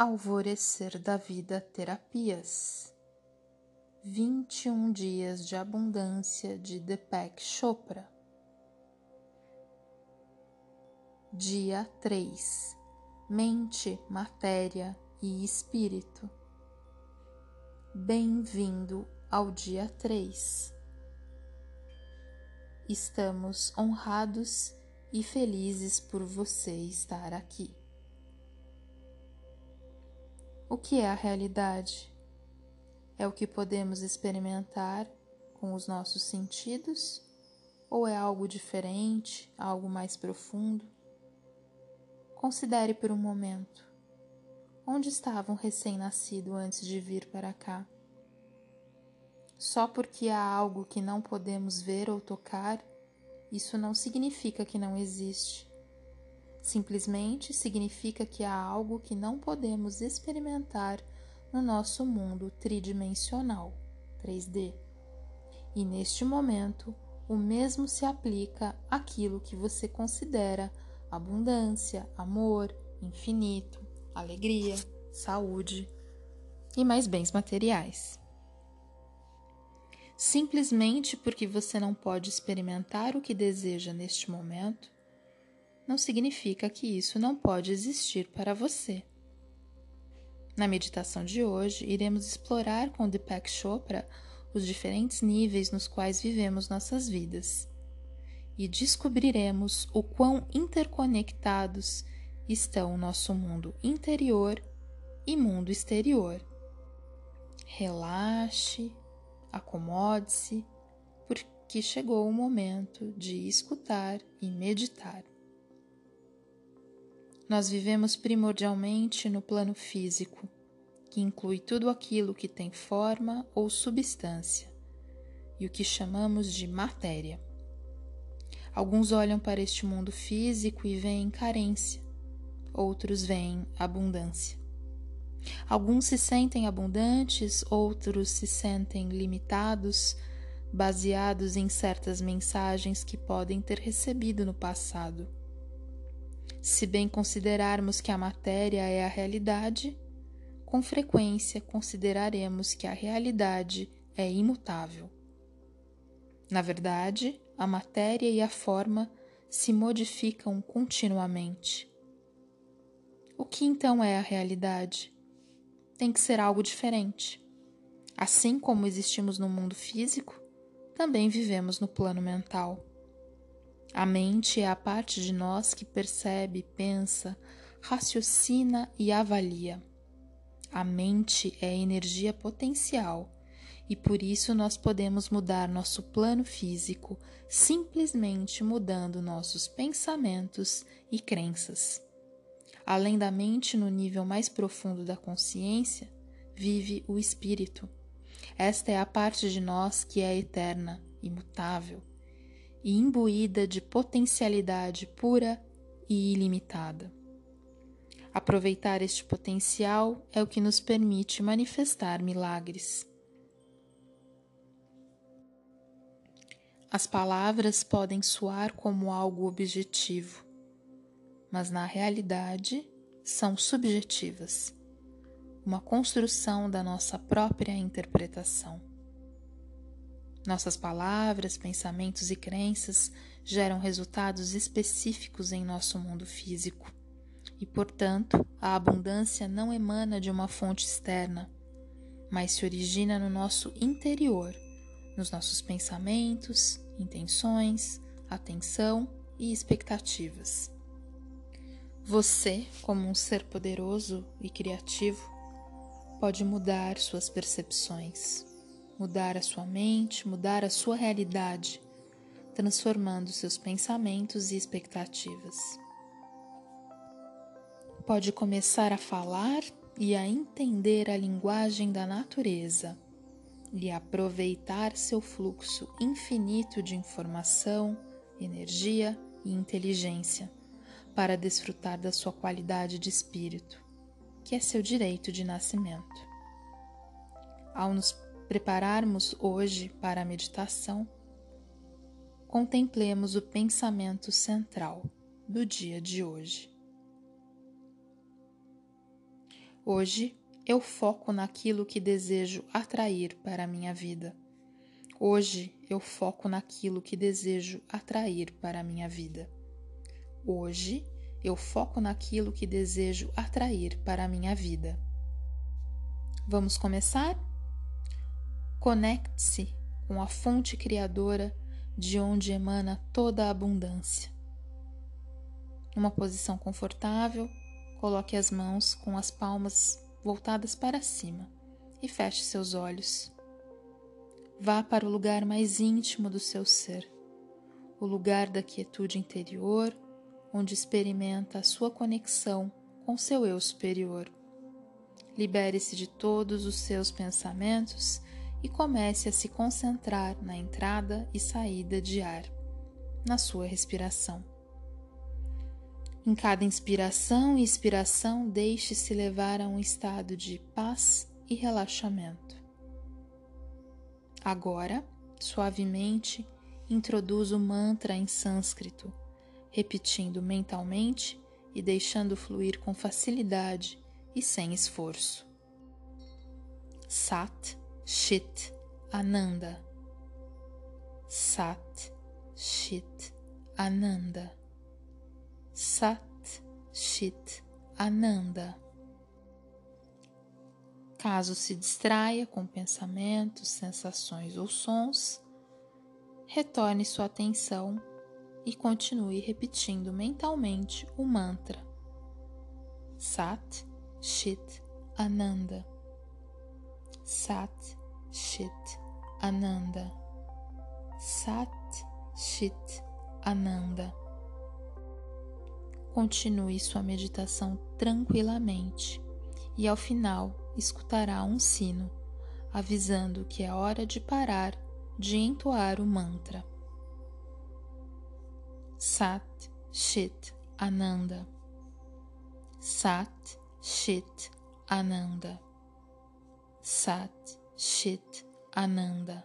Alvorecer da Vida Terapias. 21 Dias de Abundância de Deepak Chopra. Dia 3 Mente, Matéria e Espírito. Bem-vindo ao dia 3 Estamos honrados e felizes por você estar aqui. O que é a realidade? É o que podemos experimentar com os nossos sentidos? Ou é algo diferente, algo mais profundo? Considere por um momento. Onde estava um recém-nascido antes de vir para cá? Só porque há algo que não podemos ver ou tocar, isso não significa que não existe. Simplesmente significa que há algo que não podemos experimentar no nosso mundo tridimensional, 3D. E neste momento, o mesmo se aplica àquilo que você considera abundância, amor, infinito, alegria, saúde e mais bens materiais. Simplesmente porque você não pode experimentar o que deseja neste momento, não significa que isso não pode existir para você. Na meditação de hoje, iremos explorar com Deepak Chopra os diferentes níveis nos quais vivemos nossas vidas e descobriremos o quão interconectados estão o nosso mundo interior e mundo exterior. Relaxe, acomode-se, porque chegou o momento de escutar e meditar. Nós vivemos primordialmente no plano físico, que inclui tudo aquilo que tem forma ou substância, e o que chamamos de matéria. Alguns olham para este mundo físico e veem carência, outros veem abundância. Alguns se sentem abundantes, outros se sentem limitados, baseados em certas mensagens que podem ter recebido no passado se bem considerarmos que a matéria é a realidade, com frequência consideraremos que a realidade é imutável. Na verdade, a matéria e a forma se modificam continuamente. O que então é a realidade? Tem que ser algo diferente. Assim como existimos no mundo físico, também vivemos no plano mental. A mente é a parte de nós que percebe, pensa, raciocina e avalia. A mente é energia potencial e por isso nós podemos mudar nosso plano físico simplesmente mudando nossos pensamentos e crenças. Além da mente, no nível mais profundo da consciência, vive o espírito. Esta é a parte de nós que é eterna, imutável, e imbuída de potencialidade pura e ilimitada. Aproveitar este potencial é o que nos permite manifestar milagres. As palavras podem soar como algo objetivo, mas na realidade são subjetivas, uma construção da nossa própria interpretação. Nossas palavras, pensamentos e crenças geram resultados específicos em nosso mundo físico. E, portanto, a abundância não emana de uma fonte externa, mas se origina no nosso interior, nos nossos pensamentos, intenções, atenção e expectativas. Você, como um ser poderoso e criativo, pode mudar suas percepções mudar a sua mente, mudar a sua realidade, transformando seus pensamentos e expectativas. Pode começar a falar e a entender a linguagem da natureza e aproveitar seu fluxo infinito de informação, energia e inteligência para desfrutar da sua qualidade de espírito, que é seu direito de nascimento. Ao nos prepararmos hoje para a meditação, contemplemos o pensamento central do dia de hoje. Hoje eu foco naquilo que desejo atrair para a minha vida. Hoje eu foco naquilo que desejo atrair para a minha vida. Hoje eu foco naquilo que desejo atrair para a minha vida. Vamos começar? Conecte-se com a fonte criadora de onde emana toda a abundância. Numa posição confortável, coloque as mãos com as palmas voltadas para cima e feche seus olhos. Vá para o lugar mais íntimo do seu ser, o lugar da quietude interior, onde experimenta a sua conexão com seu eu superior. Libere-se de todos os seus pensamentos e comece a se concentrar na entrada e saída de ar, na sua respiração. Em cada inspiração e expiração, deixe-se levar a um estado de paz e relaxamento. Agora, suavemente, introduz o mantra em sânscrito, repetindo mentalmente e deixando fluir com facilidade e sem esforço. Sat Chit Ananda. Sat Chit Ananda. Sat Chit Ananda. Caso se distraia com pensamentos, sensações ou sons, retorne sua atenção e continue repetindo mentalmente o mantra Sat Chit Ananda. Sat Chit Ananda. Sat Chit Ananda. Continue sua meditação tranquilamente e ao final escutará um sino avisando que é hora de parar de entoar o mantra. Sat Chit Ananda. Sat Chit Ananda. Sat Chit Ananda.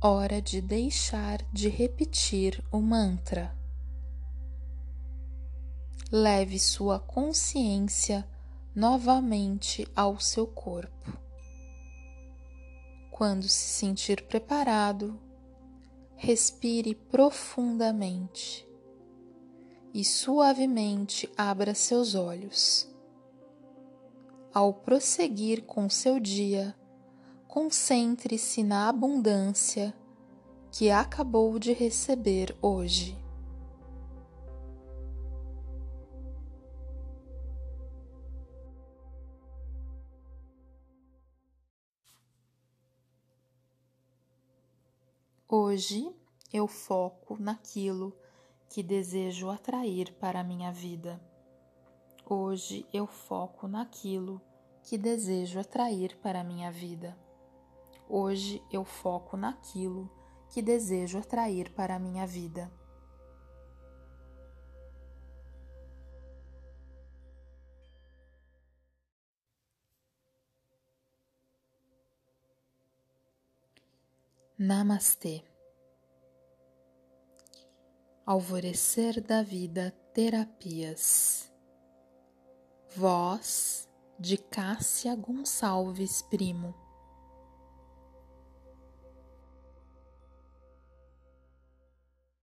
Hora de deixar de repetir o mantra. Leve sua consciência novamente ao seu corpo. Quando se sentir preparado, respire profundamente e suavemente abra seus olhos. Ao prosseguir com seu dia, concentre-se na abundância que acabou de receber hoje. Hoje eu foco naquilo que desejo atrair para a minha vida. Hoje eu foco naquilo que desejo atrair para a minha vida. Hoje eu foco naquilo que desejo atrair para a minha vida. Namastê. Alvorecer da Vida Terapias. Voz de Cássia Gonçalves Primo.